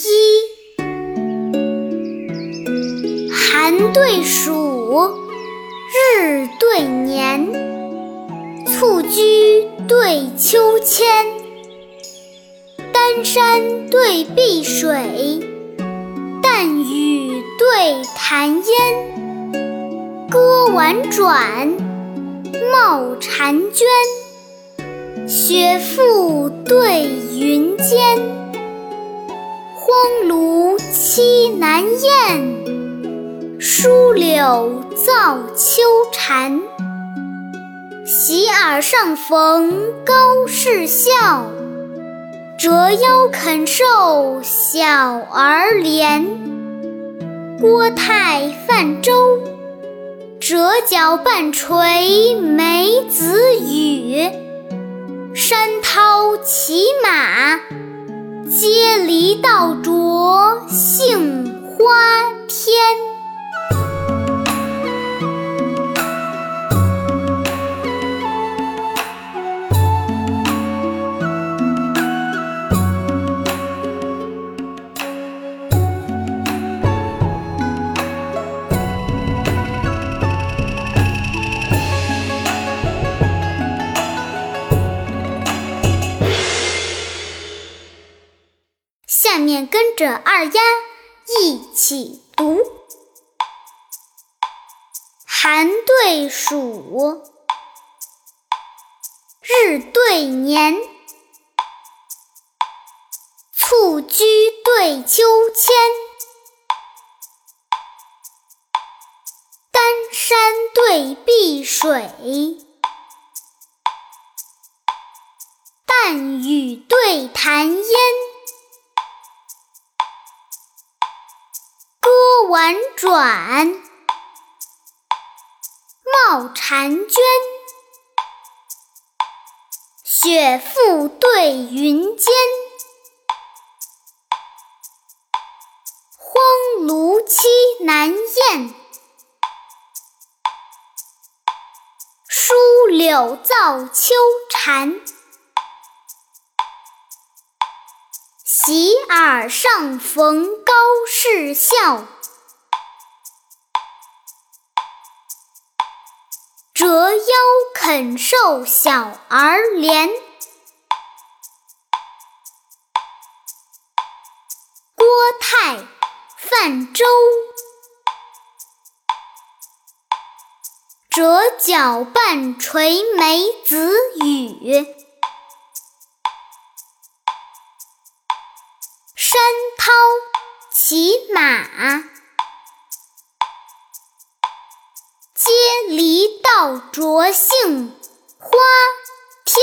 一，寒对暑，日对年，蹴鞠对秋千，丹山对碧水，淡雨对潭烟，歌婉转，冒婵娟，雪覆对云间。荒芦栖南雁，疏柳造秋蝉。洗耳上逢高士笑，折腰肯受小儿怜。郭泰泛舟，折角半垂梅子雨。山涛骑马，接篱倒着杏花天。下面跟着二丫一起读：寒对暑，日对年，蹴鞠对秋千，丹山对碧水，淡雨对潭烟。婉转，冒婵娟，雪覆对云间，荒芦栖南雁，疏柳造秋蝉。洗耳上逢高士笑。折腰肯受小儿怜。郭泰泛舟，折角半垂梅子雨。山涛骑马。天梨道灼杏花天